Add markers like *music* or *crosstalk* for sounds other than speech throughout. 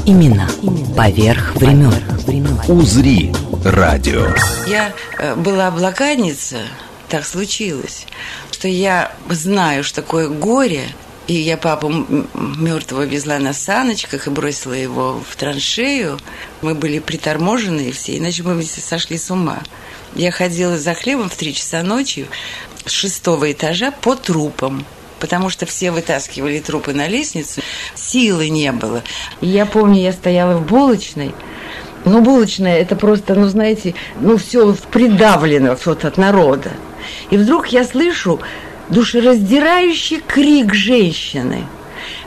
Баребруса Именно поверх времен. «Узри» радио. Я э, была блокадница, так случилось, что я знаю, что такое горе, и я папу мертвого везла на саночках и бросила его в траншею. Мы были приторможены все, иначе мы сошли с ума. Я ходила за хлебом в три часа ночи с шестого этажа по трупам потому что все вытаскивали трупы на лестницу, силы не было. Я помню, я стояла в булочной, ну, булочная, это просто, ну, знаете, ну, все придавлено вот от народа. И вдруг я слышу душераздирающий крик женщины.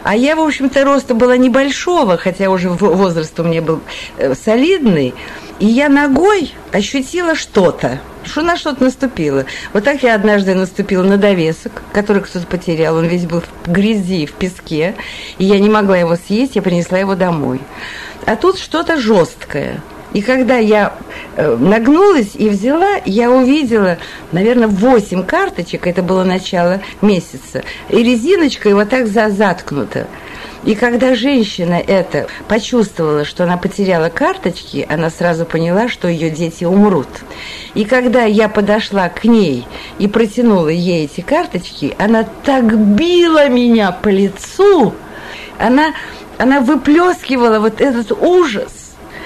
А я, в общем-то, роста была небольшого, хотя уже возраст у меня был э, солидный. И я ногой ощутила что-то, что на что-то наступило. Вот так я однажды наступила на довесок, который кто-то потерял. Он весь был в грязи, в песке. И я не могла его съесть, я принесла его домой. А тут что-то жесткое. И когда я э, нагнулась и взяла, я увидела, наверное, 8 карточек, это было начало месяца, и резиночка его так заткнута. И когда женщина это почувствовала, что она потеряла карточки, она сразу поняла, что ее дети умрут. И когда я подошла к ней и протянула ей эти карточки, она так била меня по лицу, она, она выплескивала вот этот ужас.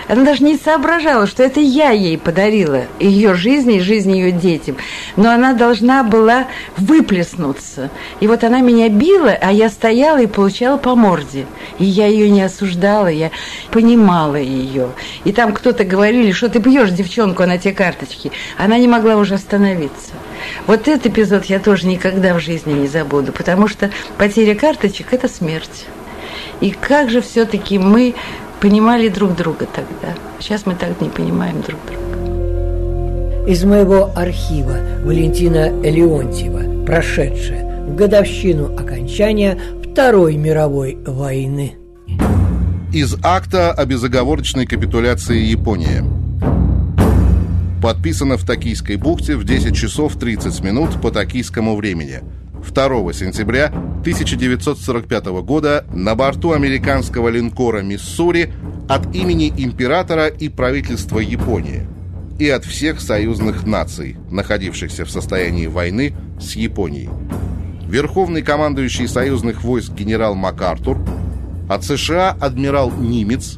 Она даже не соображала, что это я ей подарила ее жизни и жизнь ее детям. Но она должна была выплеснуться. И вот она меня била, а я стояла и получала по морде. И я ее не осуждала, я понимала ее. И там кто-то говорили, что ты бьешь девчонку на те карточки. Она не могла уже остановиться. Вот этот эпизод я тоже никогда в жизни не забуду, потому что потеря карточек – это смерть. И как же все-таки мы понимали друг друга тогда. Сейчас мы так не понимаем друг друга. Из моего архива Валентина Леонтьева, прошедшая в годовщину окончания Второй мировой войны. Из акта о безоговорочной капитуляции Японии. Подписано в Токийской бухте в 10 часов 30 минут по токийскому времени – 2 сентября 1945 года на борту американского линкора «Миссури» от имени императора и правительства Японии и от всех союзных наций, находившихся в состоянии войны с Японией. Верховный командующий союзных войск генерал МакАртур, от США адмирал Нимец,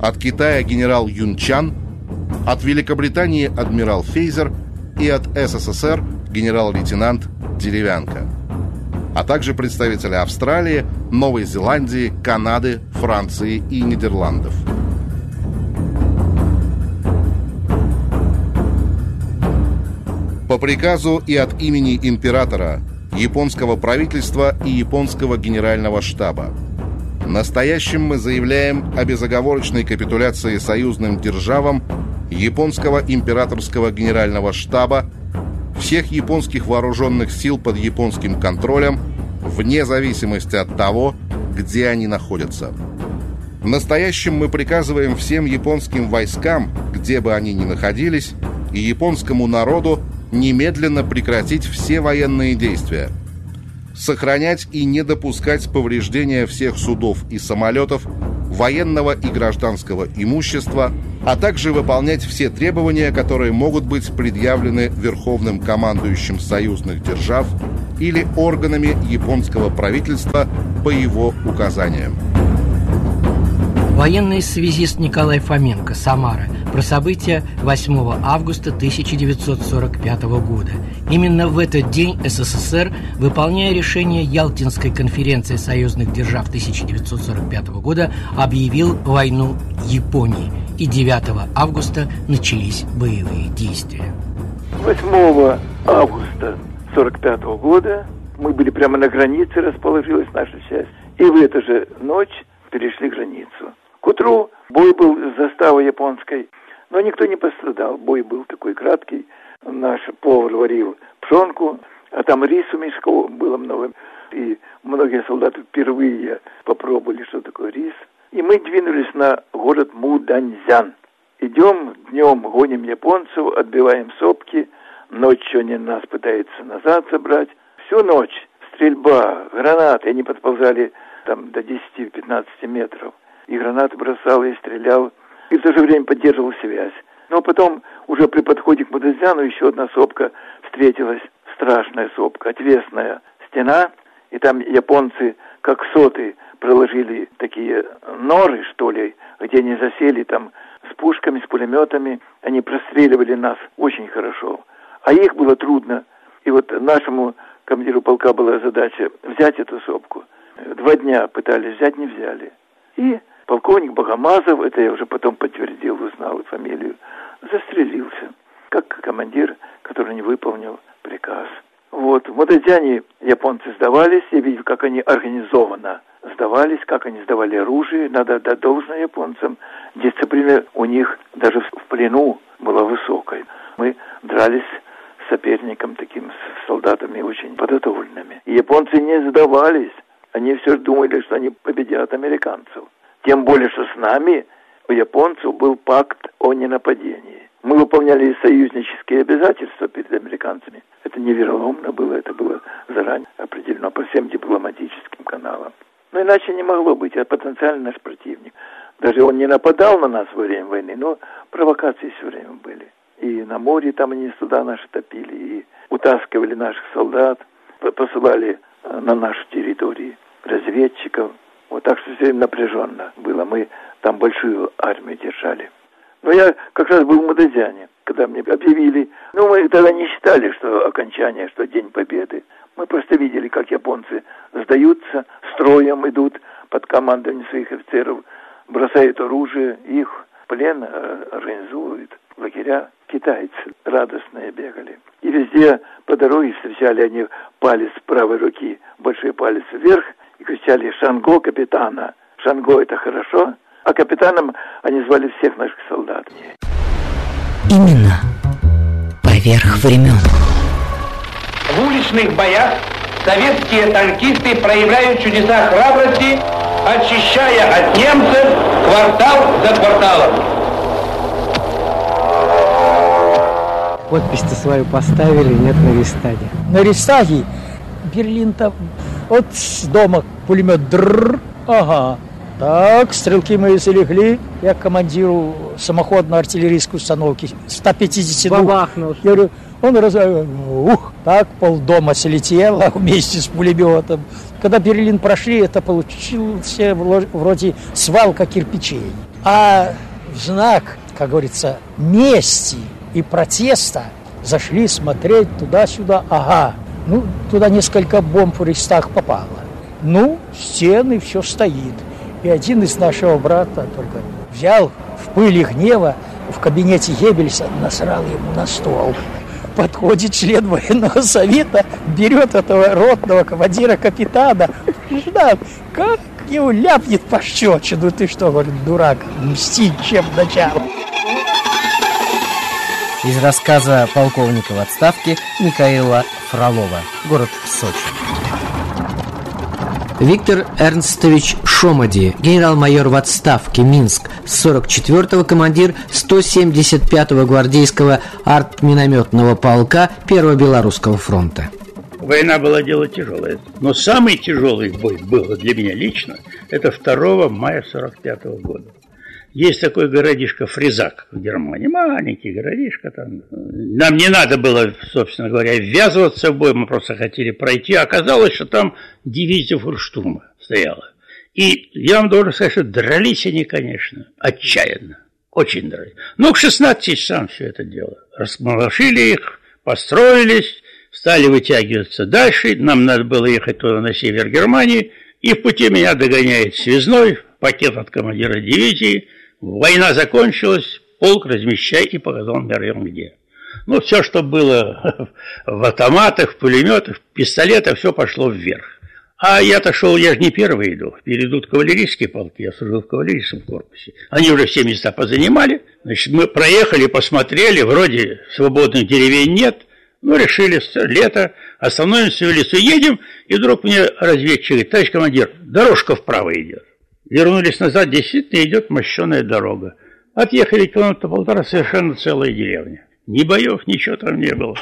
от Китая генерал Юнчан, от Великобритании адмирал Фейзер и от СССР генерал-лейтенант Деревянко а также представители Австралии, Новой Зеландии, Канады, Франции и Нидерландов. По приказу и от имени императора, японского правительства и японского генерального штаба. Настоящим мы заявляем о безоговорочной капитуляции союзным державам японского императорского генерального штаба всех японских вооруженных сил под японским контролем, вне зависимости от того, где они находятся. В настоящем мы приказываем всем японским войскам, где бы они ни находились, и японскому народу немедленно прекратить все военные действия, сохранять и не допускать повреждения всех судов и самолетов, военного и гражданского имущества, а также выполнять все требования, которые могут быть предъявлены Верховным командующим союзных держав или органами японского правительства по его указаниям. Военный связист Николай Фоменко, Самара, про события 8 августа 1945 года. Именно в этот день СССР, выполняя решение Ялтинской конференции союзных держав 1945 года, объявил войну Японии, и 9 августа начались боевые действия. 8 августа 1945 года мы были прямо на границе, расположилась наша часть, и в эту же ночь перешли границу. К утру бой был с заставой японской, но никто не пострадал. Бой был такой краткий. Наш повар варил пшенку, а там рису мешков было много. И многие солдаты впервые попробовали, что такое рис. И мы двинулись на город Муданьзян. Идем днем, гоним японцев, отбиваем сопки. Ночью они нас пытаются назад забрать. Всю ночь стрельба, гранаты. Они подползали там до 10-15 метров. И гранаты бросал, и стрелял. И в то же время поддерживал связь. Но потом уже при подходе к Мудазяну еще одна сопка встретилась. Страшная сопка, отвесная стена. И там японцы, как соты, проложили такие норы, что ли, где они засели там с пушками, с пулеметами. Они простреливали нас очень хорошо. А их было трудно. И вот нашему командиру полка была задача взять эту сопку. Два дня пытались взять, не взяли. И полковник Богомазов, это я уже потом подтвердил, узнал фамилию, застрелился, как командир, который не выполнил приказ. Вот, в Мудадяне японцы сдавались, я видел, как они организованно сдавались, как они сдавали оружие, надо отдать должное японцам. Дисциплина у них даже в плену была высокой. Мы дрались с соперником таким, с солдатами очень подготовленными. И японцы не сдавались. Они все думали, что они победят американцев. Тем более, что с нами у японцев был пакт о ненападении. Мы выполняли союзнические обязательства перед американцами. Это не было, это было заранее определено по всем дипломатическим каналам. Но иначе не могло быть, это потенциально наш противник. Даже он не нападал на нас во время войны, но провокации все время были. И на море там они суда наши топили, и утаскивали наших солдат, посылали э, на нашу территорию разведчиков. Вот так что все напряженно было. Мы там большую армию держали. Но я как раз был в Мадазяне, когда мне объявили. Ну, мы тогда не считали, что окончание, что День Победы. Мы просто видели, как японцы сдаются, строем идут под командованием своих офицеров, бросают оружие, их плен э, организуют, лагеря. Китайцы радостные бегали. И везде по дороге встречали они палец правой руки, большой палец вверх, и кричали «Шанго капитана!» «Шанго» — это хорошо, а капитаном они звали всех наших солдат. Именно поверх времен. В уличных боях советские танкисты проявляют чудеса храбрости, очищая от немцев квартал за кварталом. Подпись-то свою поставили, нет на Рейстаге. На Рейстаге Берлин-то от с дома пулемет дрррр, ага. Так, стрелки мои залегли. Я командиру самоходно-артиллерийской установки 152. Бабахнул. Я говорю, он раз... Ух, так полдома слетело *laughs* вместе с пулеметом. Когда Берлин прошли, это получился вроде свалка кирпичей. А в знак, как говорится, мести и протеста зашли смотреть туда-сюда. Ага, ну, туда несколько бомб в Рейстаг попало. Ну, стены, все стоит. И один из нашего брата только взял в пыли гнева в кабинете Геббельса, насрал ему на стол. Подходит член военного совета, берет этого ротного командира капитана. Ждал, как его ляпнет пощечину. Ты что, говорит, дурак, мстить чем начал. Из рассказа полковника в отставке Михаила Фролова. Город Сочи. Виктор Эрнстович Шомади, генерал-майор в отставке, Минск, 44-го командир 175-го гвардейского артминометного полка 1-го Белорусского фронта. Война была дело тяжелое, но самый тяжелый бой был для меня лично, это 2 мая 45 -го года. Есть такой городишко Фризак в Германии, маленький городишко там. Нам не надо было, собственно говоря, ввязываться в бой, мы просто хотели пройти. Оказалось, что там дивизия фурштурма стояла. И я вам должен сказать, что дрались они, конечно, отчаянно, очень дрались. Но к 16 часам все это дело. Расмолошили их, построились, стали вытягиваться дальше. Нам надо было ехать туда на север Германии. И в пути меня догоняет связной, пакет от командира дивизии – Война закончилась, полк размещай и показал Мерьем где. Ну, все, что было *laughs* в автоматах, в пулеметах, в пистолетах, все пошло вверх. А я-то шел, я же не первый иду. Перейдут кавалерийские полки, я служил в кавалерийском корпусе. Они уже все места позанимали. Значит, мы проехали, посмотрели, вроде свободных деревень нет. Ну, решили, лето, остановимся в лесу, едем, и вдруг мне разведчик говорит, товарищ командир, дорожка вправо идет. Вернулись назад, действительно идет мощеная дорога. Отъехали километра полтора, совершенно целая деревня. Ни боев, ничего там не было.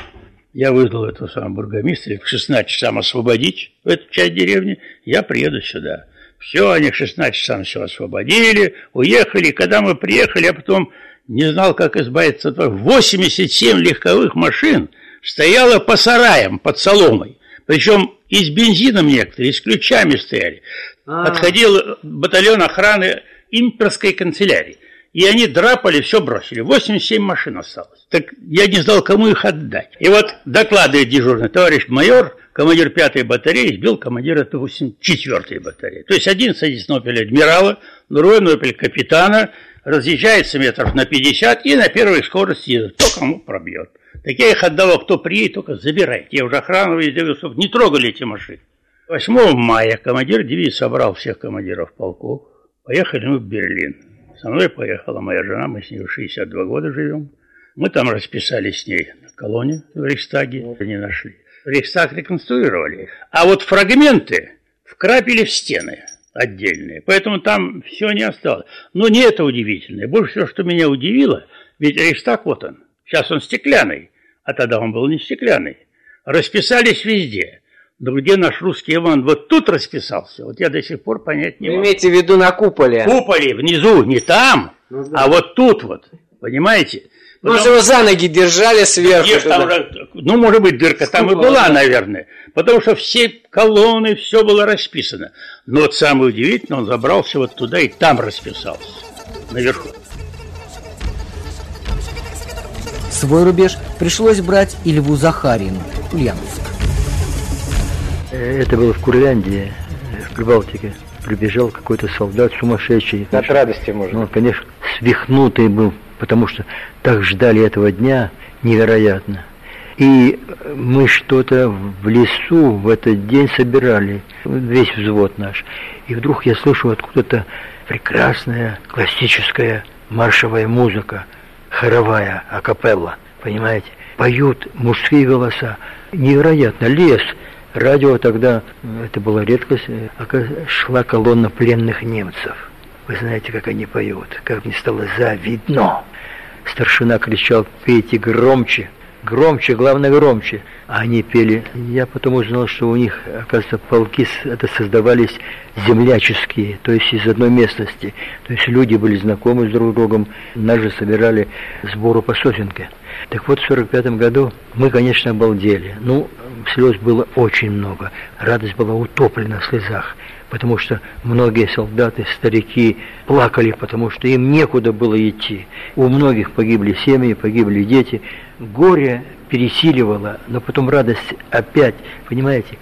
Я вызвал этого самого бургомистра к 16 часам освободить эту часть деревни, я приеду сюда. Все, они к 16 часам все освободили, уехали. Когда мы приехали, я потом не знал, как избавиться от 87 легковых машин стояло по сараям под соломой. Причем и с бензином некоторые, и с ключами стояли. А-а-а. Подходил батальон охраны имперской канцелярии. И они драпали, все бросили. 87 машин осталось. Так я не знал, кому их отдать. И вот докладывает дежурный товарищ майор, командир 5-й батареи, сбил командира 4-й батареи. То есть один садится на адмирала, другой на опель капитана, разъезжается метров на 50 и на первой скорости едет. Кто кому пробьет. Так я их отдавал, кто приедет, только забирайте. Я уже охрану везде, не трогали эти машины. 8 мая командир дивизии собрал всех командиров полков. Поехали мы в Берлин. Со мной поехала моя жена, мы с ней 62 года живем. Мы там расписались с ней на колонне в Рейхстаге, не нашли. Рейхстаг реконструировали. А вот фрагменты вкрапили в стены отдельные. Поэтому там все не осталось. Но не это удивительное. Больше всего, что меня удивило, ведь Рейхстаг вот он. Сейчас он стеклянный, а тогда он был не стеклянный. Расписались везде. Да где наш русский Иван вот тут расписался, вот я до сих пор понять не могу. Вы имеете в виду на куполе? Куполе, внизу, не там, ну, да. а вот тут вот, понимаете? Ну, Потому... его за ноги держали сверху. Ешь, там, ну, может быть, дырка там и была, наверное. Потому что все колонны, все было расписано. Но вот самое удивительное, он забрался вот туда и там расписался, наверху. Свой рубеж пришлось брать и Льву Захарину, Ульяновск. Это было в Курляндии, в Прибалтике. Прибежал какой-то солдат сумасшедший. От радости, можно. Ну, конечно, свихнутый был, потому что так ждали этого дня невероятно. И мы что-то в лесу в этот день собирали, весь взвод наш. И вдруг я слышу откуда-то прекрасная классическая маршевая музыка, хоровая, акапелла, понимаете? Поют мужские голоса. Невероятно, лес – Радио тогда, это была редкость, шла колонна пленных немцев. Вы знаете, как они поют, как мне стало завидно. Старшина кричал, пейте громче, громче, главное громче. А они пели. Я потом узнал, что у них, оказывается, полки это создавались земляческие, то есть из одной местности. То есть люди были знакомы с друг другом. Нас же собирали сбору по сосенке. Так вот, в 45 году мы, конечно, обалдели. Ну, слез было очень много. Радость была утоплена в слезах, потому что многие солдаты, старики плакали, потому что им некуда было идти. У многих погибли семьи, погибли дети. Горе пересиливало, но потом радость опять, понимаете,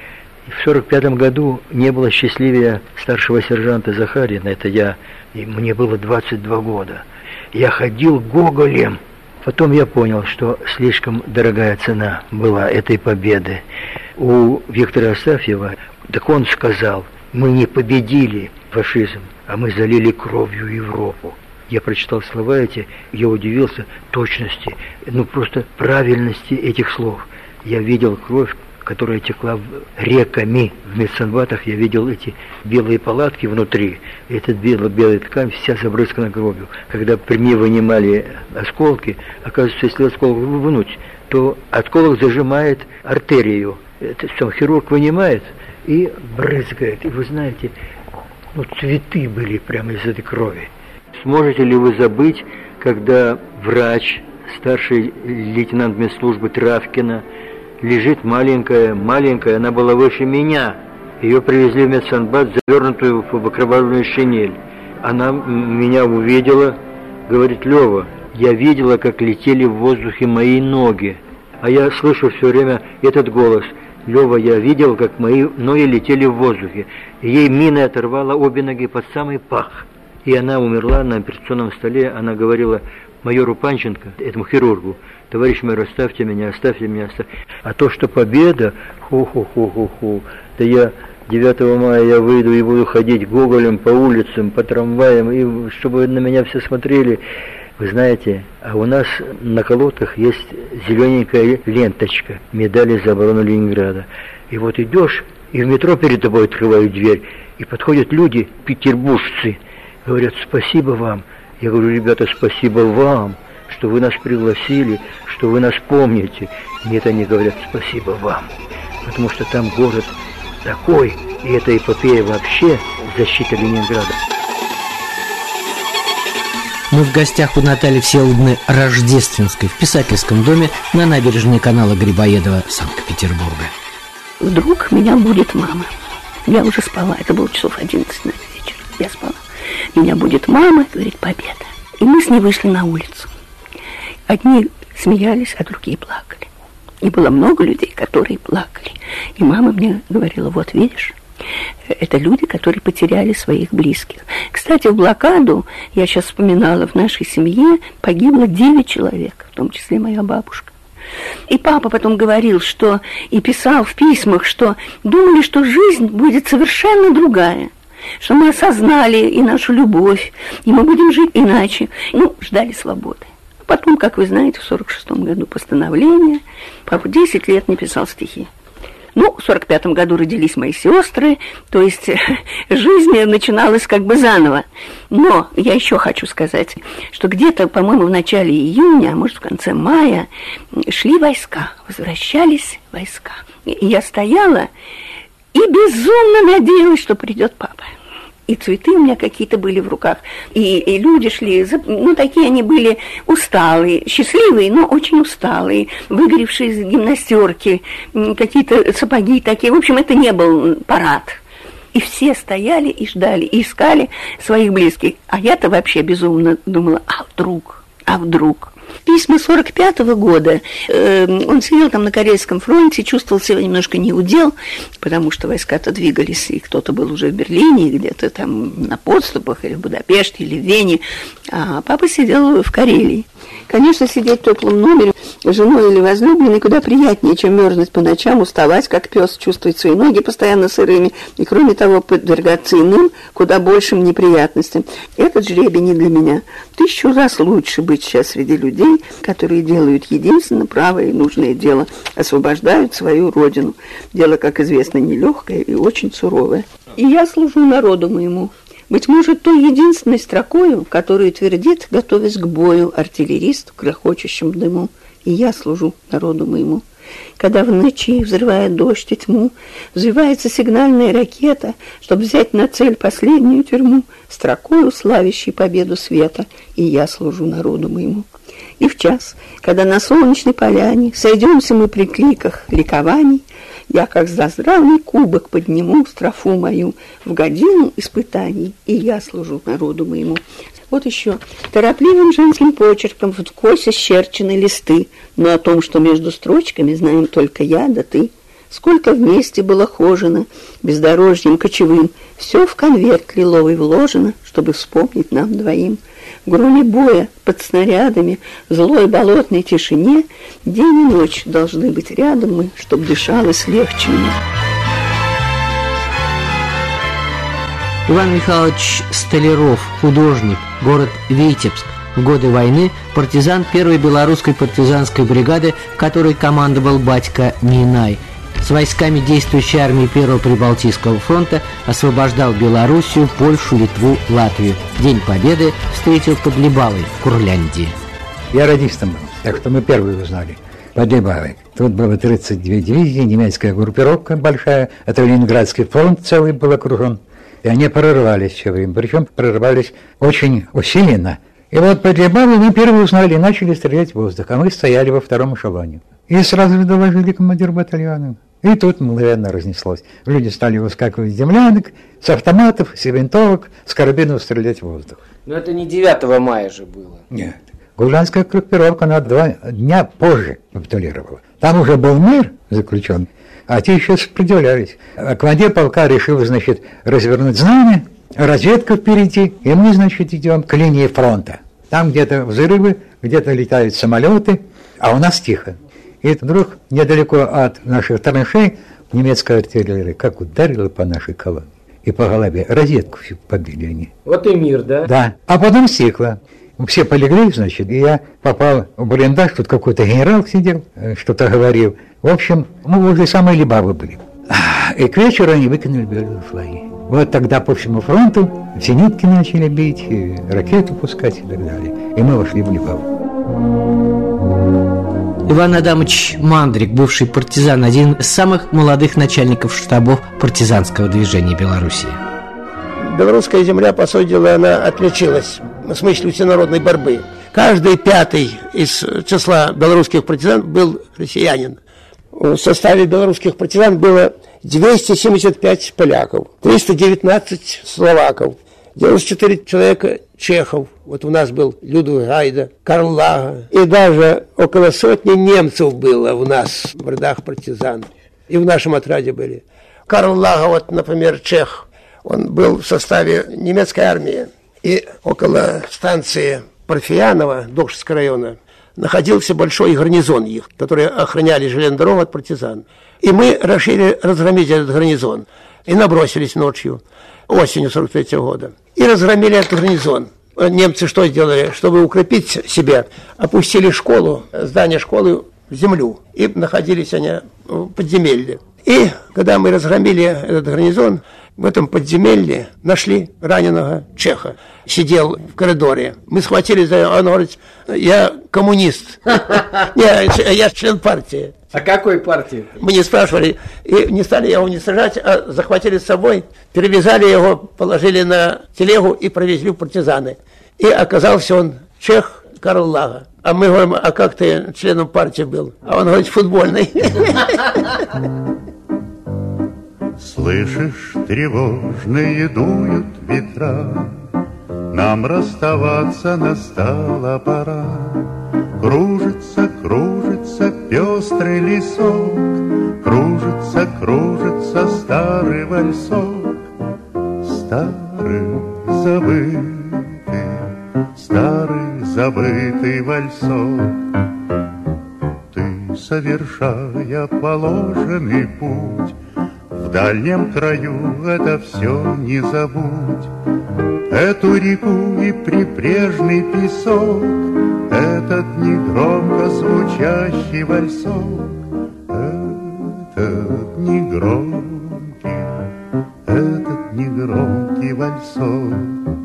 в сорок пятом году не было счастливее старшего сержанта Захарина, это я, и мне было 22 года. Я ходил гоголем, Потом я понял, что слишком дорогая цена была этой победы. У Виктора Астафьева, так он сказал, мы не победили фашизм, а мы залили кровью Европу. Я прочитал слова эти, я удивился точности, ну просто правильности этих слов. Я видел кровь, которая текла реками. В медсанбатах я видел эти белые палатки внутри. И эта белая, ткань вся забрызгана кровью. Когда при мне вынимали осколки, оказывается, если осколок вынуть, то осколок зажимает артерию. Это сам хирург вынимает и брызгает. И вы знаете, ну, цветы были прямо из этой крови. Сможете ли вы забыть, когда врач, старший лейтенант медслужбы Травкина, лежит маленькая, маленькая, она была выше меня. Ее привезли в медсанбат, завернутую в окровавленную шинель. Она меня увидела, говорит, Лева, я видела, как летели в воздухе мои ноги. А я слышу все время этот голос. Лева, я видел, как мои ноги летели в воздухе. Ей мина оторвала обе ноги под самый пах. И она умерла на операционном столе. Она говорила майору Панченко, этому хирургу, товарищ майор, оставьте меня, оставьте меня, оставьте. А то, что победа, ху-ху-ху-ху-ху, да я 9 мая я выйду и буду ходить гоголем по улицам, по трамваям, и чтобы на меня все смотрели. Вы знаете, а у нас на колотах есть зелененькая ленточка, медали за оборону Ленинграда. И вот идешь, и в метро перед тобой открывают дверь, и подходят люди, петербуржцы, говорят, спасибо вам. Я говорю, ребята, спасибо вам, что вы нас пригласили, что вы нас помните. Нет, они говорят, спасибо вам, потому что там город такой, и эта эпопея вообще защита Ленинграда. Мы в гостях у Натальи Всеволодны Рождественской в писательском доме на набережной канала Грибоедова Санкт-Петербурга. Вдруг меня будет мама. Я уже спала, это было часов 11 на вечер. Я спала. Меня будет мама, говорит, победа. И мы с ней вышли на улицу. Одни смеялись, а другие плакали. И было много людей, которые плакали. И мама мне говорила, вот видишь, это люди, которые потеряли своих близких. Кстати, в блокаду, я сейчас вспоминала, в нашей семье погибло 9 человек, в том числе моя бабушка. И папа потом говорил, что и писал в письмах, что думали, что жизнь будет совершенно другая, что мы осознали и нашу любовь, и мы будем жить иначе. Ну, ждали свободы. Потом, как вы знаете, в 46 году постановление, папа 10 лет не писал стихи. Ну, в 45-м году родились мои сестры, то есть жизнь начиналась как бы заново. Но я еще хочу сказать, что где-то, по-моему, в начале июня, а может, в конце мая, шли войска, возвращались войска. И я стояла и безумно надеялась, что придет папа и цветы у меня какие-то были в руках, и, и люди шли, ну, такие они были усталые, счастливые, но очень усталые, выгоревшие из гимнастерки, какие-то сапоги такие. В общем, это не был парад. И все стояли и ждали, и искали своих близких. А я-то вообще безумно думала, а вдруг, а вдруг письма 45 -го года. Эм, он сидел там на Корейском фронте, чувствовал себя немножко неудел, потому что войска-то двигались, и кто-то был уже в Берлине, где-то там на подступах, или в Будапеште, или в Вене, а папа сидел в Карелии. Конечно, сидеть в теплом номере с женой или возлюбленной куда приятнее, чем мерзнуть по ночам, уставать, как пес, чувствовать свои ноги постоянно сырыми, и, кроме того, подвергаться иным, куда большим неприятностям. Этот жребий не для меня. Тысячу раз лучше быть сейчас среди людей, которые делают единственно правое и нужное дело, освобождают свою родину. Дело, как известно, нелегкое и очень суровое. И я служу народу моему, быть может, той единственной строкою, которую твердит, готовясь к бою, артиллерист в грохочущем дыму. И я служу народу моему. Когда в ночи, взрывая дождь и тьму, взрывается сигнальная ракета, чтобы взять на цель последнюю тюрьму, строкою славящей победу света, и я служу народу моему. И в час, когда на солнечной поляне сойдемся мы при кликах ликований, я, как заздравный кубок, подниму строфу мою в годину испытаний, и я служу народу моему. Вот еще. Торопливым женским почерком в косе счерчены листы, но о том, что между строчками знаем только я да ты. Сколько вместе было хожено, бездорожьем кочевым, все в конверт лиловый вложено, чтобы вспомнить нам двоим – в громе боя под снарядами, в злой болотной тишине день и ночь должны быть рядом мы, чтоб дышалось легче мне. Иван Михайлович Столяров, художник, город Витебск. В годы войны партизан первой белорусской партизанской бригады, которой командовал батька Минай – с войсками действующей армии Первого Прибалтийского фронта освобождал Белоруссию, Польшу, Литву, Латвию. День Победы встретил под Либавой в Курляндии. Я радистом был, так что мы первые узнали. Под Либавой. Тут было 32 дивизии, немецкая группировка большая, это Ленинградский фронт целый был окружен. И они прорывались все время, причем прорывались очень усиленно. И вот под Либавой мы первые узнали начали стрелять в воздух, а мы стояли во втором эшелоне. И сразу доложили командир батальона. И тут мгновенно разнеслось. Люди стали выскакивать с землянок, с автоматов, с винтовок, с карабинов стрелять в воздух. Но это не 9 мая же было. Нет. Гулянская группировка на два дня позже капитулировала. Там уже был мир заключен, а те еще сопротивлялись. А командир полка решил, значит, развернуть знамя, разведка впереди, и мы, значит, идем к линии фронта. Там где-то взрывы, где-то летают самолеты, а у нас тихо. И вдруг недалеко от наших траншей немецкая артиллерия как ударила по нашей колонне и по голове. Розетку всю побили они. Вот и мир, да? Да. А потом стекло. Все полегли, значит, и я попал в блиндаж, тут какой-то генерал сидел, э, что-то говорил. В общем, мы возле самой Либавы были. И к вечеру они выкинули белые флаги. Вот тогда по всему фронту зенитки начали бить, ракеты пускать и так далее. И мы вошли в Либаву. Иван Адамович Мандрик, бывший партизан, один из самых молодых начальников штабов партизанского движения Белоруссии. Белорусская земля, по сути дела, она отличилась в смысле всенародной борьбы. Каждый пятый из числа белорусских партизан был россиянин. В составе белорусских партизан было 275 поляков, 319 словаков, 94 человека чехов. Вот у нас был Людвиг Гайда, Карл Лага. И даже около сотни немцев было у нас в рядах партизан. И в нашем отряде были. Карл Лага, вот, например, чех, он был в составе немецкой армии. И около станции Парфиянова, Докшевского района, находился большой гарнизон их, которые охраняли железную дорогу от партизан. И мы решили разгромить этот гарнизон. И набросились ночью, осенью 43 -го года. И разгромили этот гарнизон. Немцы что сделали? Чтобы укрепить себя, опустили школу, здание школы в землю. И находились они в подземелье. И когда мы разгромили этот гарнизон, в этом подземелье нашли раненого чеха. Сидел в коридоре. Мы схватили за он говорит, я коммунист. *laughs* Я член партии. А какой партии? Мы не спрашивали. И не стали его не сажать, а захватили с собой, перевязали его, положили на телегу и провезли в партизаны. И оказался он чех Карл Лага. А мы говорим, а как ты членом партии был? А он говорит, футбольный. *laughs* *laughs* Слышишь, тревожные дуют ветра, Нам расставаться настала пора. Кружится, кружится пестрый лесок, Кружится, кружится старый вальсок, Старый забытый, старый забытый вальсок. Ты, совершая положенный путь, дальнем краю это все не забудь. Эту реку и прибрежный песок, Этот негромко звучащий вальсок, Этот негромкий, этот негромкий вальсок.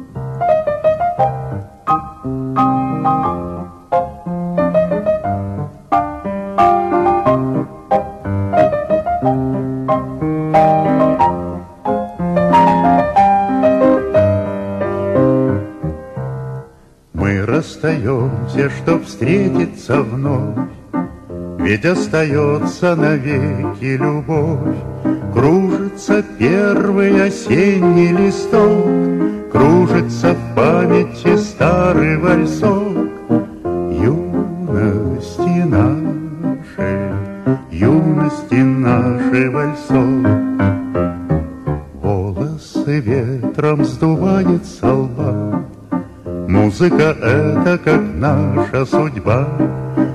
Расстаемся, чтоб встретиться вновь. Ведь остается навеки любовь, Кружится первый осенний листок, Кружится в памяти старый вальсок. Юности нашей, юности нашей вальсок. Волосы ветром сдувает со лба, Музыка — это как наша судьба,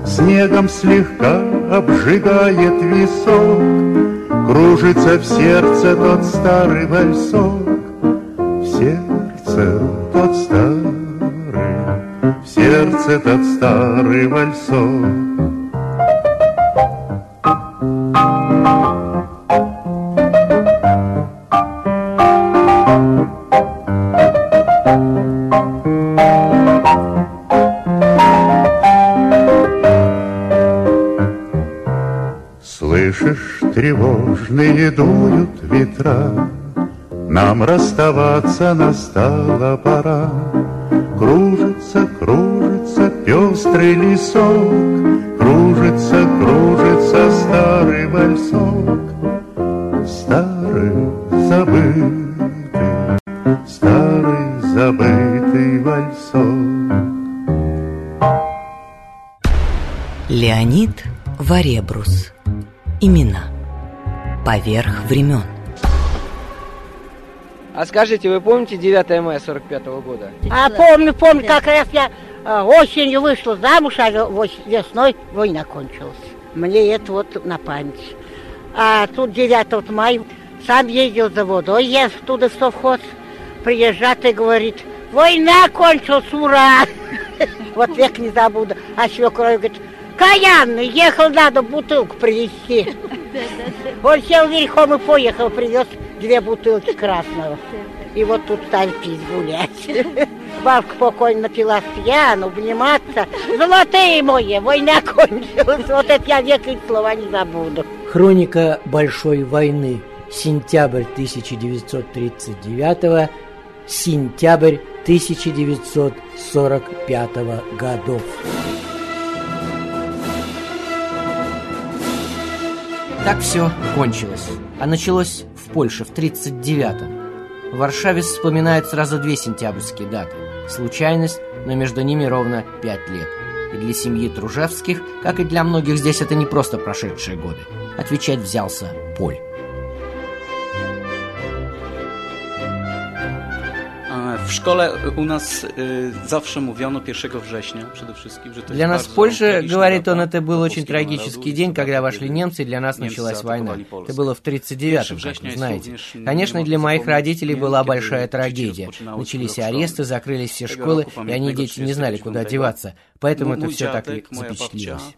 Снегом слегка обжигает висок, Кружится в сердце тот старый вальсок, В сердце тот старый, в сердце тот старый вальсок. Тревожные дуют ветра, Нам расставаться настала пора. Кружится, кружится пестрый лесок, Кружится, кружится старый вальсок, Старый забытый, старый забытый вальсок. Леонид Варебрус. Имена поверх времен. А скажите, вы помните 9 мая 45 -го года? А помню, помню, как раз я э, осенью вышла замуж, а весной война кончилась. Мне это вот на память. А тут 9 мая сам ездил за водой, я туда в совхоз. Приезжает и говорит, война кончилась, ура! *laughs* Вот век не забуду. А свекровь говорит, Каянный, ехал, надо бутылку привезти. Он сел верхом и поехал, привез две бутылки красного. И вот тут стали пить, гулять. Бабка покойно напилась пьяну, обниматься. Золотые мои, война кончилась. Вот это я век и слова не забуду. Хроника Большой войны. Сентябрь 1939 сентябрь 1945 годов. Так все кончилось. А началось в Польше в 1939-м. В Варшаве вспоминают сразу две сентябрьские даты. Случайность, но между ними ровно пять лет. И для семьи Тружевских, как и для многих здесь, это не просто прошедшие годы. Отвечать взялся Поль. W szkole u nas y, zawsze mówiono 1 września przede wszystkim, że to Для нас в Польше, говорит он, это был очень трагический день, когда вошли немцы, и для нас началась война. Это было в 39-м, как вы знаете. Конечно, для моих родителей была большая трагедия. Начались аресты, закрылись все школы, и они, дети, не знали, куда деваться. Поэтому это все так и запечатлилось.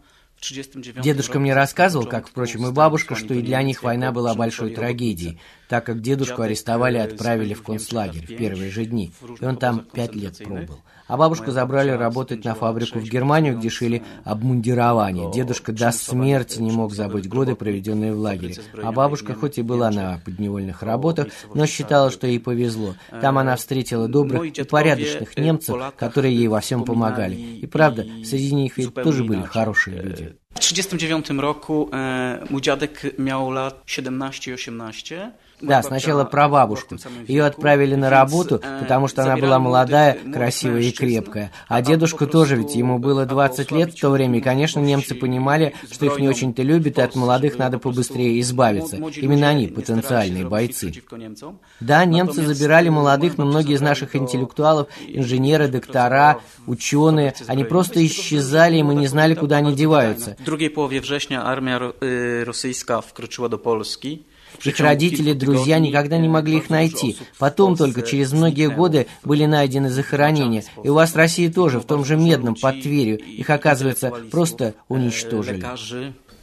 Дедушка мне рассказывал, как, впрочем, и бабушка, что и для них война была большой трагедией, так как дедушку арестовали и отправили в концлагерь в первые же дни, и он там пять лет пробыл. А бабушку забрали работать на фабрику в Германию, где шили обмундирование. Дедушка до смерти не мог забыть годы, проведенные в лагере. А бабушка хоть и была на подневольных работах, но считала, что ей повезло. Там она встретила добрых и порядочных немцев, которые ей во всем помогали. И правда, среди них ведь тоже были хорошие люди. W 1939 roku e, mój dziadek miał lat 17 i 18. Да, сначала про бабушку. Ее отправили на работу, потому что она была молодая, красивая и крепкая. А дедушку тоже, ведь ему было 20 лет в то время, и, конечно, немцы понимали, что их не очень-то любят, и от молодых надо побыстрее избавиться. Именно они потенциальные бойцы. Да, немцы забирали молодых, но многие из наших интеллектуалов, инженеры, доктора, ученые, они просто исчезали, и мы не знали, куда они деваются. W drugiej połowie września armia rosyjska wkroczyła do Polski. Их родители, друзья никогда не могли их найти. Потом только через многие годы были найдены захоронения. И у вас в России тоже, в том же Медном, под Тверью. Их, оказывается, просто уничтожили.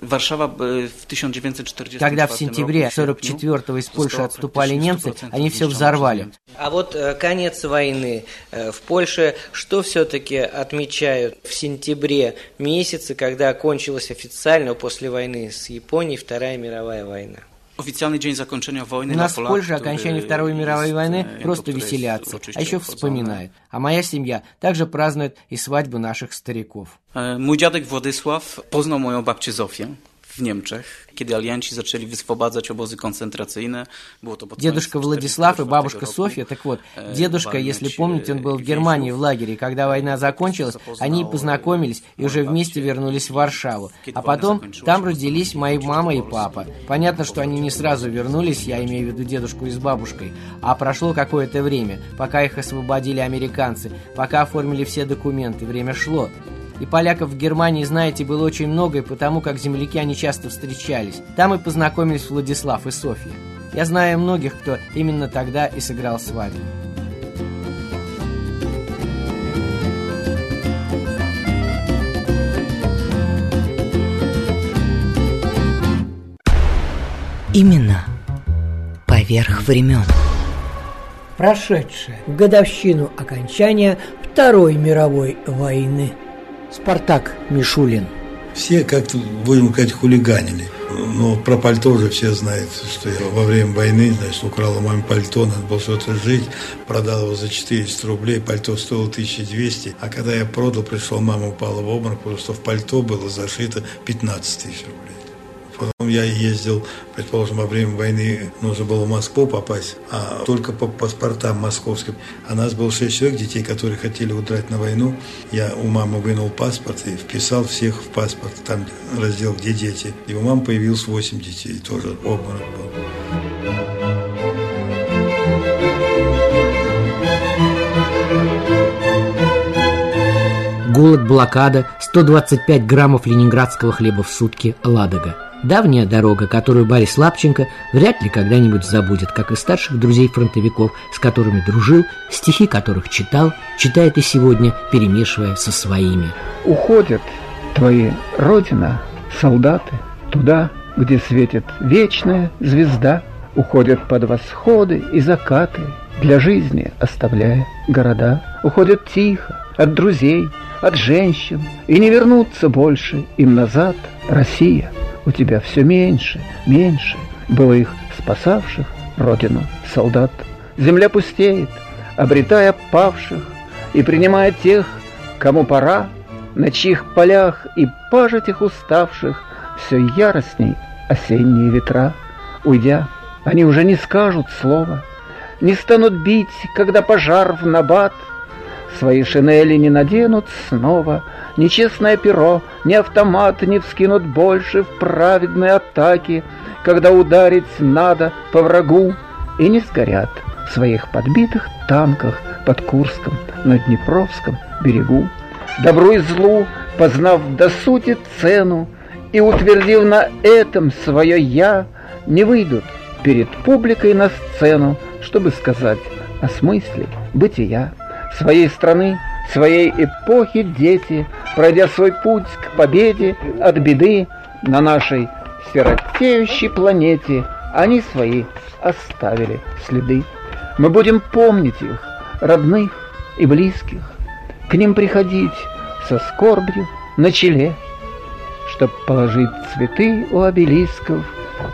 Warszawa y, w 1940 Когда в сентябре 44-го из Польши отступали немцы, они все взорвали. А вот э, конец войны э, в Польше, что все-таки отмечают в сентябре месяце, когда кончилась официально после войны с Японией Вторая мировая война? Oficjalny dzień zakończenia wojny У dla нас в Polaków, Польше który окончание Второй мировой войны jest, просто który jest веселятся, uroczyście а еще obchodzony. вспоминают. А моя семья также празднует и свадьбу наших стариков. E, Mój dziadek Władysław poznał moją babcię Zofię w Niemczech, kiedy alianci zaczęli wyswobadzać obozy koncentracyjne. Było to pod Дедушка Владислав и 44 бабушка. Софья, так вот, дедушка, если помните, он был в Германии в лагере, когда война закончилась, они познакомились и уже вместе вернулись в Варшаву. А потом там родились мои мама и папа. Понятно, что они не сразу вернулись, я имею в виду дедушку и с бабушкой, а прошло какое-то время, пока их освободили американцы, пока оформили все документы, время шло. И поляков в Германии, знаете, было очень много, и потому как земляки они часто встречались. Там и познакомились Владислав и Софья. Я знаю многих, кто именно тогда и сыграл свадьбу. Имена поверх времен. Прошедшее в годовщину окончания Второй мировой войны. Спартак Мишулин. Все как-то, будем сказать, хулиганили. Ну, про пальто уже все знают, что я во время войны, значит, у мамы пальто, надо было что-то жить, продал его за 400 рублей, пальто стоило 1200, а когда я продал, пришел, мама упала в обморок, потому что в пальто было зашито 15 тысяч рублей. Я ездил, предположим, во время войны нужно было в Москву попасть, а только по паспортам московским. А нас было шесть человек, детей, которые хотели удрать на войну. Я у мамы вынул паспорт и вписал всех в паспорт, там раздел «Где дети?». И у мамы появилось 8 детей, тоже обморок был. Голод, блокада, 125 граммов ленинградского хлеба в сутки, Ладога. Давняя дорога, которую Борис Лапченко вряд ли когда-нибудь забудет, как и старших друзей фронтовиков, с которыми дружил, стихи которых читал, читает и сегодня, перемешивая со своими. Уходят твои родина, солдаты, туда, где светит вечная звезда, уходят под восходы и закаты, для жизни оставляя города, уходят тихо от друзей, от женщин, и не вернуться больше им назад. Россия — у тебя все меньше, меньше было их спасавших родину солдат. Земля пустеет, обретая павших и принимая тех, кому пора, на чьих полях и пажитях уставших все яростней осенние ветра. Уйдя, они уже не скажут слова, не станут бить, когда пожар в набат, свои шинели не наденут снова — ни честное перо, ни автомат не вскинут больше в праведной атаке, когда ударить надо по врагу, и не сгорят в своих подбитых танках под Курском на Днепровском берегу. Добру и злу, познав до сути цену и утвердив на этом свое «я», не выйдут перед публикой на сцену, чтобы сказать о смысле бытия своей страны, своей эпохи дети, пройдя свой путь к победе от беды на нашей сиротеющей планете, они свои оставили следы. Мы будем помнить их, родных и близких, к ним приходить со скорбью на челе, чтоб положить цветы у обелисков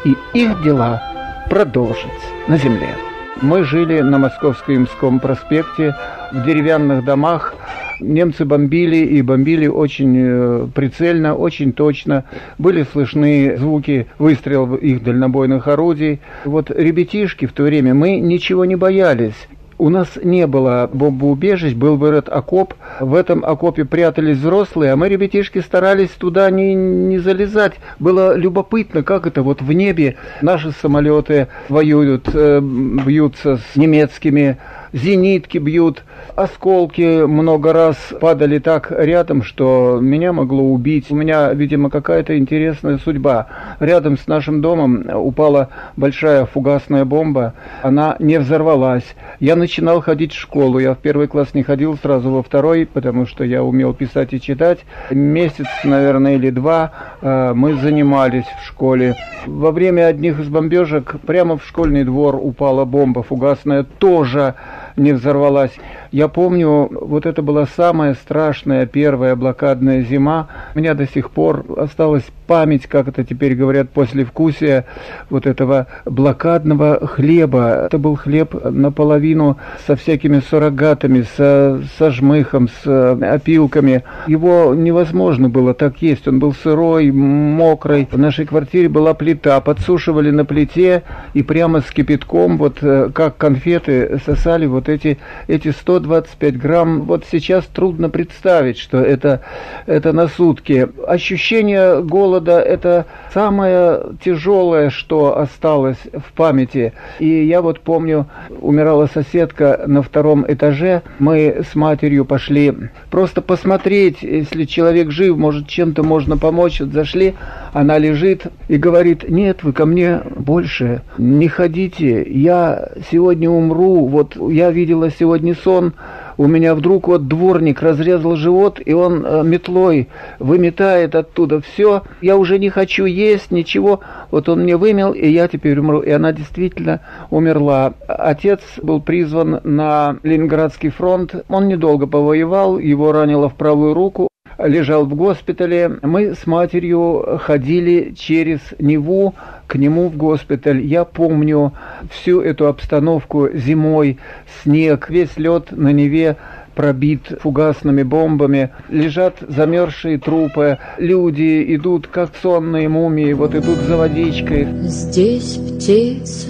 и их дела продолжить на земле. Мы жили на Московско-Имском проспекте в деревянных домах. Немцы бомбили и бомбили очень э, прицельно, очень точно. Были слышны звуки выстрелов их дальнобойных орудий. Вот ребятишки в то время, мы ничего не боялись. У нас не было бомбоубежищ, был вырыт окоп. В этом окопе прятались взрослые, а мы, ребятишки, старались туда не, не залезать. Было любопытно, как это вот в небе наши самолеты воюют, э, бьются с немецкими зенитки бьют, осколки много раз падали так рядом, что меня могло убить. У меня, видимо, какая-то интересная судьба. Рядом с нашим домом упала большая фугасная бомба, она не взорвалась. Я начинал ходить в школу, я в первый класс не ходил, сразу во второй, потому что я умел писать и читать. Месяц, наверное, или два э, мы занимались в школе. Во время одних из бомбежек прямо в школьный двор упала бомба фугасная, тоже не взорвалась. Я помню, вот это была самая страшная первая блокадная зима. У меня до сих пор осталась память, как это теперь говорят, после вкусия вот этого блокадного хлеба. Это был хлеб наполовину со всякими суррогатами, со, со жмыхом, с опилками. Его невозможно было так есть. Он был сырой, мокрый. В нашей квартире была плита. Подсушивали на плите и прямо с кипятком, вот э, как конфеты, сосали вот эти, эти 125 грамм. Вот сейчас трудно представить, что это, это на сутки. Ощущение голода года это самое тяжелое, что осталось в памяти. И я вот помню, умирала соседка на втором этаже. Мы с матерью пошли просто посмотреть, если человек жив, может чем-то можно помочь. Вот зашли, она лежит и говорит, нет, вы ко мне больше не ходите, я сегодня умру, вот я видела сегодня сон, у меня вдруг вот дворник разрезал живот, и он э, метлой выметает оттуда все. Я уже не хочу есть, ничего. Вот он мне вымел, и я теперь умру. И она действительно умерла. Отец был призван на Ленинградский фронт. Он недолго повоевал, его ранило в правую руку лежал в госпитале. Мы с матерью ходили через Неву к нему в госпиталь. Я помню всю эту обстановку зимой, снег, весь лед на Неве пробит фугасными бомбами, лежат замерзшие трупы, люди идут как сонные мумии, вот идут за водичкой. Здесь птицы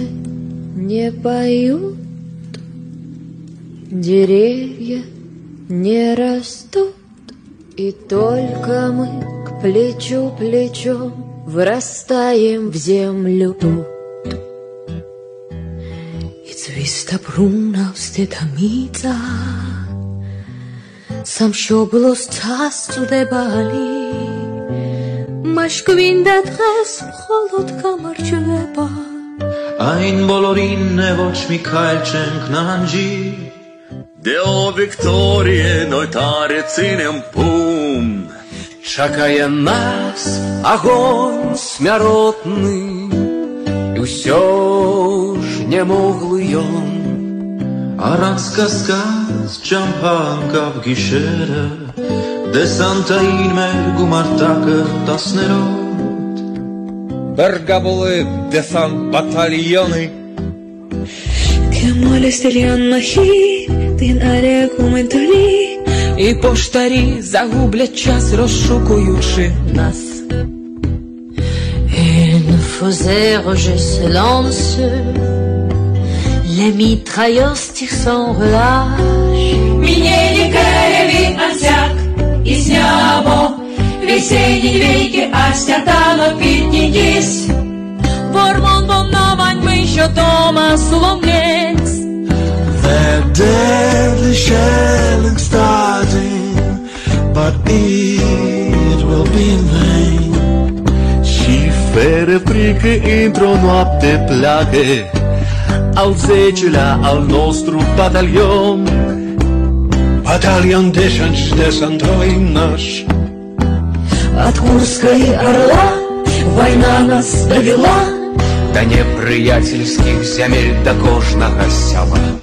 не поют, деревья не растут, и только мы к плечу плечом врастаем в землю. И ძვისდაბრუნავს დედამიწა სამშობლოს წასწვდebali მას გვინდა დღეს მხოლოდ გამარჯვება Ein Bolorinne watch Mikhailchen Knanji Der Viktorien heute Arezin im Pum. Чакае нас огонь смяротны І ўсё ж не моглы ён Арабска сказ чампанка гішера Де Санта-Ильме гумартака таснерот Бергабулы десант батальоны. كمال استليان نحي دين عليكم انتلي І поштарі загублять час, розшукуючи нас. Une faussaire rejet lance Les mitrailleurs tirent sans relâche Мінєлікареві ансяк і снябо Весенні віки астятано піднітісь Вормон бомновань ми що дома суломлець Deadly shelling starting But it will be in vain Și frică într-o noapte pleacă Al zecelea al nostru batalion Батальон десант десантроим наш От Курской орла война нас довела До неприятельских земель до кожного села.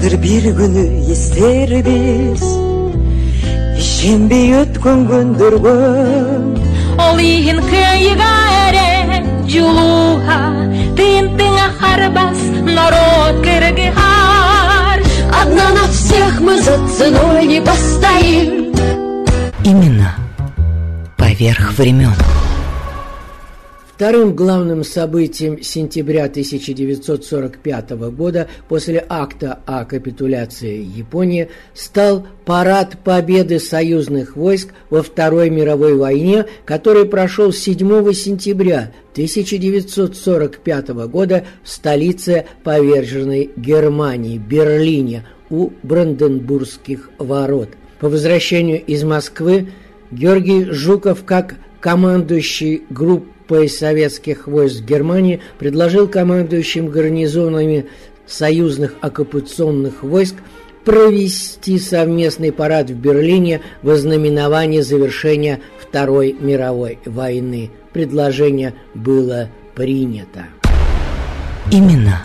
Açandır bir günü ister biz Şembi ötkün gündürgün Олігін киїгаре джулуга, тин тинга харбас, народ киргигар. Одна на всех мы за ценой не постоим Именно поверх времен. Вторым главным событием сентября 1945 года после акта о капитуляции Японии стал парад победы союзных войск во Второй мировой войне, который прошел 7 сентября 1945 года в столице поверженной Германии, Берлине, у Бранденбургских ворот. По возвращению из Москвы Георгий Жуков, как командующий группой советских войск Германии, предложил командующим гарнизонами союзных оккупационных войск провести совместный парад в Берлине во знаменование завершения Второй мировой войны. Предложение было принято. Именно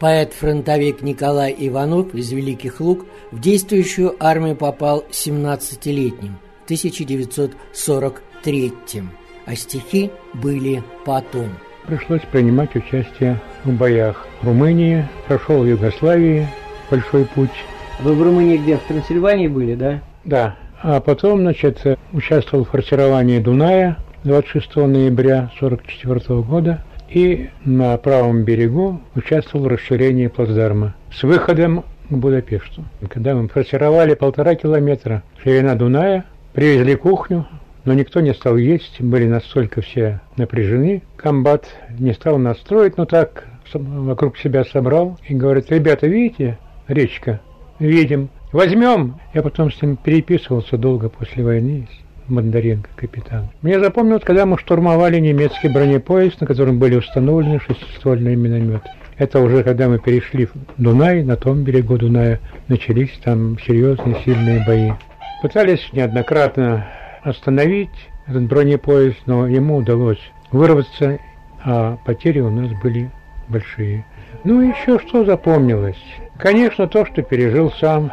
Поэт-фронтовик Николай Иванов из Великих Луг в действующую армию попал 17-летним в 1943 а стихи были потом. Пришлось принимать участие в боях в Румынии, прошел в Югославии большой путь. Вы в Румынии где, в Трансильвании были, да? Да. А потом, значит, участвовал в форсировании Дуная 26 ноября 1944 года и на правом берегу участвовал в расширении плацдарма с выходом к Будапешту. Когда мы форсировали полтора километра ширина Дуная, привезли кухню, но никто не стал есть, были настолько все напряжены. Комбат не стал настроить, но так вокруг себя собрал и говорит, ребята, видите, речка? Видим. Возьмем. Я потом с ним переписывался долго после войны. Бондаренко, капитан. Мне запомнилось, когда мы штурмовали немецкий бронепоезд, на котором были установлены шестиствольные минометы. Это уже когда мы перешли в Дунай, на том берегу Дуная начались там серьезные сильные бои. Пытались неоднократно остановить этот бронепоезд, но ему удалось вырваться, а потери у нас были большие. Ну и еще что запомнилось? Конечно, то, что пережил сам.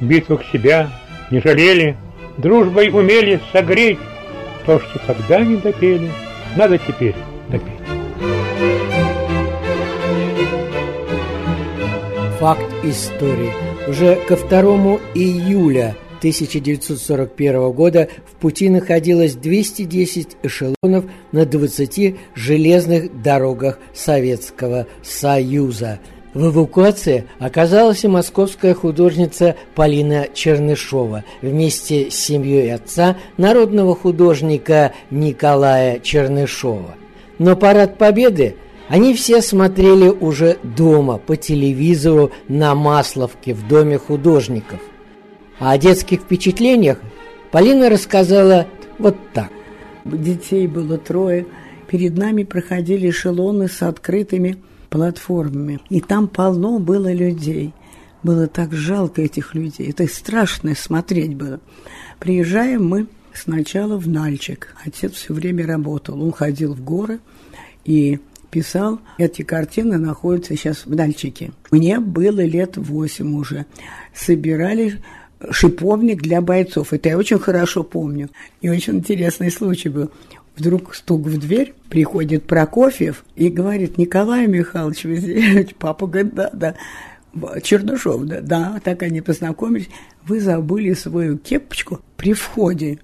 В битвах себя не жалели, дружбой умели согреть. То, что тогда не допели, надо теперь допеть. Факт истории. Уже ко 2 июля 1941 года пути находилось 210 эшелонов на 20 железных дорогах Советского Союза. В эвакуации оказалась и московская художница Полина Чернышова вместе с семьей отца народного художника Николая Чернышова. Но парад Победы они все смотрели уже дома по телевизору на Масловке в Доме художников. А о детских впечатлениях Полина рассказала вот так. Детей было трое. Перед нами проходили эшелоны с открытыми платформами. И там полно было людей. Было так жалко этих людей. Это страшно смотреть было. Приезжаем мы сначала в Нальчик. Отец все время работал. Он ходил в горы и писал. Эти картины находятся сейчас в Нальчике. Мне было лет восемь уже. Собирали шиповник для бойцов. Это я очень хорошо помню. И очень интересный случай был. Вдруг стук в дверь, приходит Прокофьев и говорит, Николай Михайлович, вы здесь? *laughs* Папа говорит, да, да. Чернышов, да, да, так они познакомились. Вы забыли свою кепочку при входе.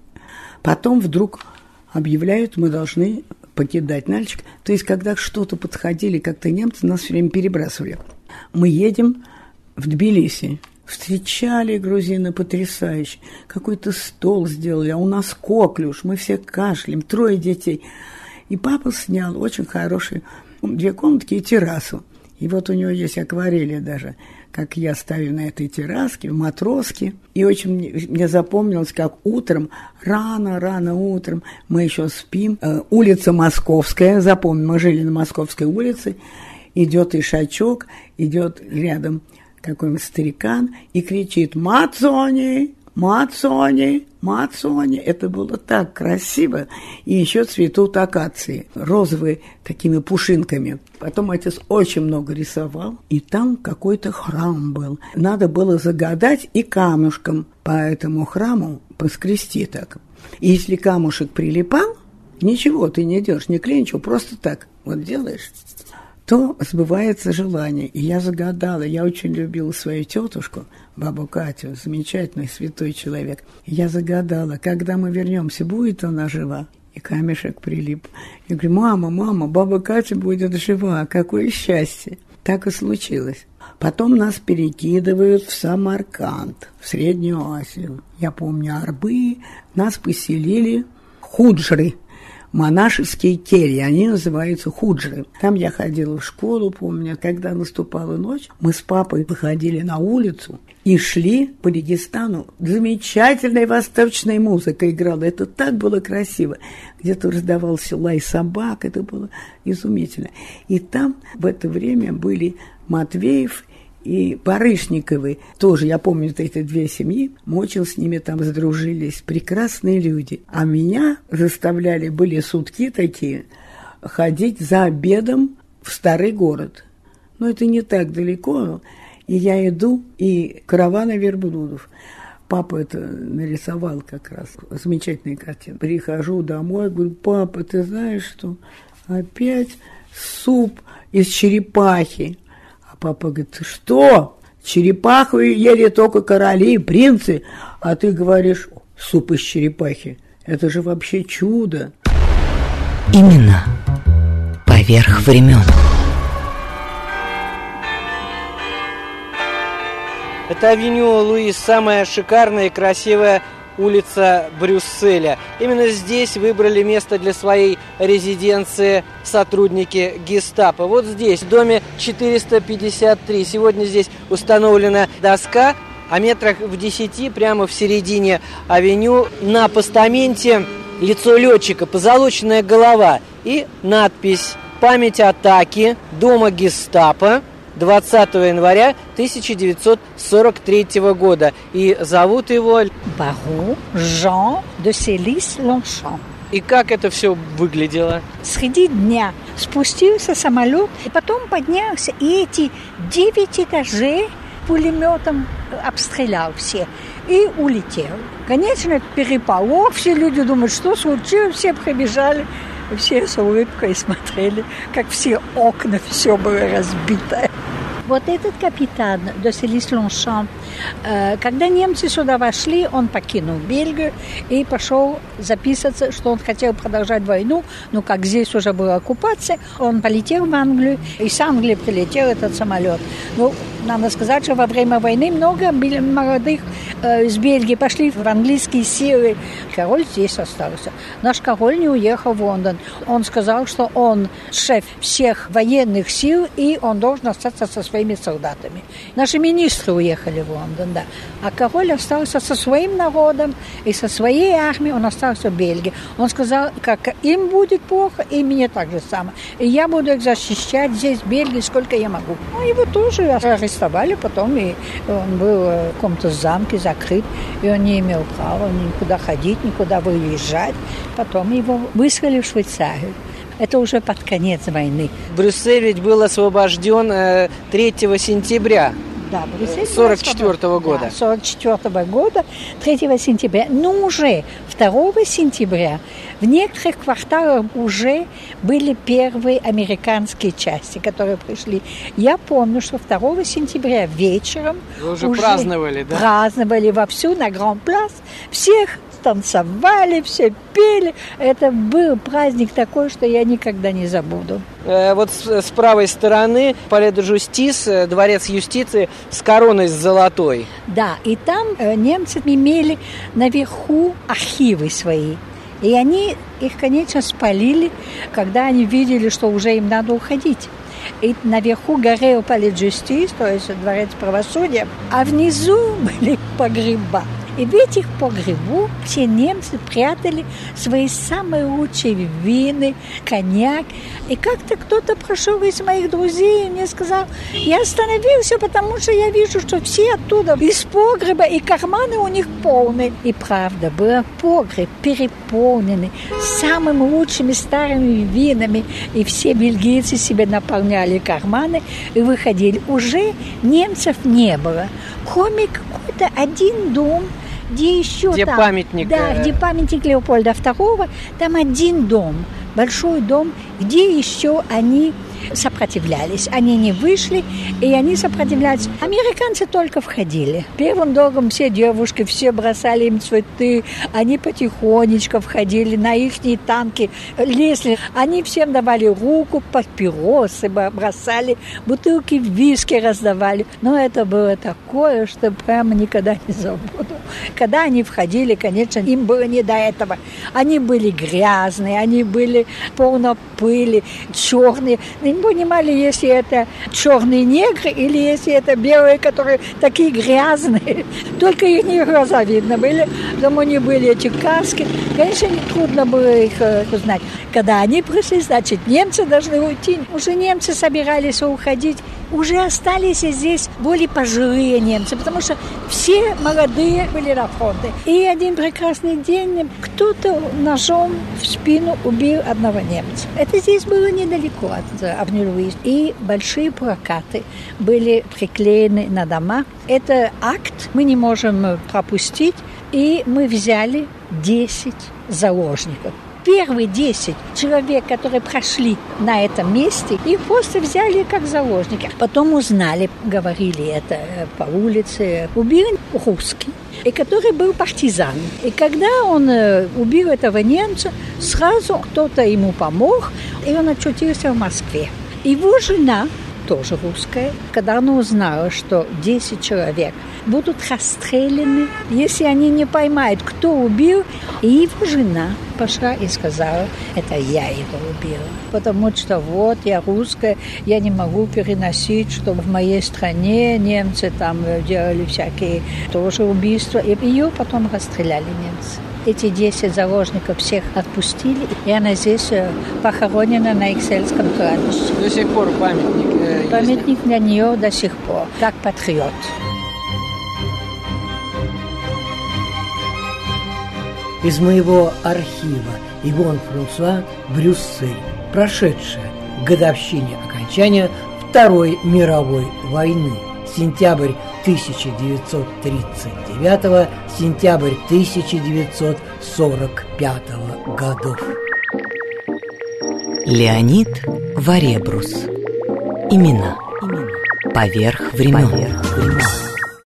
Потом вдруг объявляют, мы должны покидать Нальчик. То есть, когда что-то подходили, как-то немцы нас все время перебрасывали. Мы едем в Тбилиси. Встречали грузины потрясающе. Какой-то стол сделали, а у нас коклюш, мы все кашляем, трое детей. И папа снял очень хорошие две комнатки и террасу. И вот у него есть акварели даже, как я стою на этой терраске, в матроске. И очень мне, мне запомнилось, как утром, рано-рано утром, мы еще спим. Э, улица Московская, запомню, мы жили на Московской улице, идет ишачок, идет рядом какой-нибудь старикан и кричит «Мацони! Мацони! Мацони!» Это было так красиво. И еще цветут акации, розовые такими пушинками. Потом отец очень много рисовал, и там какой-то храм был. Надо было загадать и камушком по этому храму поскрести так. И если камушек прилипал, ничего ты не делаешь, не клинчу, просто так вот делаешь – то сбывается желание. И я загадала, я очень любила свою тетушку, бабу Катю, замечательный святой человек. И я загадала, когда мы вернемся, будет она жива? И камешек прилип. Я говорю, мама, мама, баба Катя будет жива, какое счастье. Так и случилось. Потом нас перекидывают в Самарканд, в Среднюю Азию. Я помню Арбы, нас поселили худжры – монашеские кельи, они называются худжры. Там я ходила в школу, помню, когда наступала ночь, мы с папой выходили на улицу и шли по Регистану. Замечательная восточная музыка играла, это так было красиво. Где-то раздавался лай собак, это было изумительно. И там в это время были Матвеев и Барышниковы тоже, я помню вот эти две семьи, очень с ними там сдружились, прекрасные люди. А меня заставляли, были сутки такие, ходить за обедом в старый город. Но это не так далеко, и я иду, и каравана верблюдов. Папа это нарисовал как раз, замечательная картина. Прихожу домой, говорю, папа, ты знаешь что, опять суп из черепахи. Папа говорит, что? Черепаху ели только короли и принцы, а ты говоришь, суп из черепахи. Это же вообще чудо. Именно поверх времен. Это авеню Луис, самая шикарная и красивая улица Брюсселя. Именно здесь выбрали место для своей резиденции сотрудники гестапо. Вот здесь, в доме 453. Сегодня здесь установлена доска, а метрах в 10 прямо в середине авеню на постаменте лицо летчика, позолоченная голова и надпись «Память атаки дома гестапо 20 января 1943 года. И зовут его... Барон Жан де Селис Лоншан. И как это все выглядело? Среди дня спустился самолет, и потом поднялся, и эти девять этажей пулеметом обстрелял все и улетел. Конечно, переполох, все люди думают, что случилось, все прибежали, все с улыбкой смотрели, как все окна, все было разбито. Вот этот капитан де Селис Лоншан, э, когда немцы сюда вошли, он покинул Бельгию и пошел записываться, что он хотел продолжать войну, но как здесь уже была оккупация, он полетел в Англию, и с Англии прилетел этот самолет. Ну, надо сказать, что во время войны много молодых э, из Бельгии пошли в английские силы. Король здесь остался. Наш король не уехал в Лондон. Он сказал, что он шеф всех военных сил, и он должен остаться со своими солдатами. Наши министры уехали в Лондон, да. А король остался со своим народом и со своей армией, он остался в Бельгии. Он сказал, как им будет плохо, и мне так же самое. И я буду их защищать здесь, в Бельгии, сколько я могу. Ну, его тоже арестовали потом, и он был в каком-то замке закрыт, и он не имел права никуда ходить, никуда выезжать. Потом его выслали в Швейцарию. Это уже под конец войны. Брюссель ведь был освобожден 3 сентября да, Брюссель 44 -го года. Да, 44 -го года, 3 сентября. Но уже 2 сентября в некоторых кварталах уже были первые американские части, которые пришли. Я помню, что 2 сентября вечером Вы уже, уже праздновали, да? Праздновали вовсю на Гранд-Плас. Всех танцевали, все пели. Это был праздник такой, что я никогда не забуду. Э, вот с, с правой стороны Пале де Жустис, э, дворец юстиции с короной с золотой. Да, и там э, немцы имели наверху архивы свои. И они их, конечно, спалили, когда они видели, что уже им надо уходить. И наверху горел Пале Justice, то есть дворец правосудия, а внизу *laughs* были погреба. И в этих погребу все немцы прятали свои самые лучшие вины, коньяк. И как-то кто-то прошел из моих друзей и мне сказал, я остановился, потому что я вижу, что все оттуда из погреба, и карманы у них полные. И правда, был погреб переполненный самыми лучшими старыми винами. И все бельгийцы себе наполняли карманы и выходили. Уже немцев не было. Кроме какой-то один дом, где еще где там, памятник, да, э... где памятник Леопольда II, там один дом, большой дом, где еще они сопротивлялись. Они не вышли, и они сопротивлялись. Американцы только входили. Первым долгом все девушки, все бросали им цветы. Они потихонечку входили на их танки, лезли. Они всем давали руку, папиросы бросали, бутылки виски раздавали. Но это было такое, что прямо никогда не забуду. Когда они входили, конечно, им было не до этого. Они были грязные, они были полно пыли, черные не понимали, если это черные негры или если это белые, которые такие грязные. *laughs* Только их не глаза видно были. Дома не были эти каски. Конечно, трудно было их э, узнать. Когда они пришли, значит, немцы должны уйти. Уже немцы собирались уходить. Уже остались здесь более пожилые немцы, потому что все молодые были на фронте. И один прекрасный день кто-то ножом в спину убил одного немца. Это здесь было недалеко от Авню И большие плакаты были приклеены на дома. Это акт мы не можем пропустить. И мы взяли 10 заложников первые 10 человек, которые прошли на этом месте, их просто взяли как заложники. Потом узнали, говорили это э, по улице, убили русский и который был партизан. И когда он э, убил этого немца, сразу кто-то ему помог, и он очутился в Москве. Его жена, тоже русская, когда она узнала, что 10 человек будут расстреляны, если они не поймают, кто убил. И его жена пошла и сказала, это я его убила. Потому что вот я русская, я не могу переносить, что в моей стране немцы там делали всякие тоже убийства. И ее потом расстреляли немцы. Эти 10 заложников всех отпустили, и она здесь э, похоронена на Иксельском кладбище. До сих пор памятник э, Памятник для нее до сих пор, как патриот. Из моего архива Ивон Франсуа «Брюссель», прошедшая годовщине окончания Второй мировой войны, сентябрь 1939 сентябрь 1945 годов. Леонид Варебрус. Имена. Имена. Поверх времен. Поверх времен.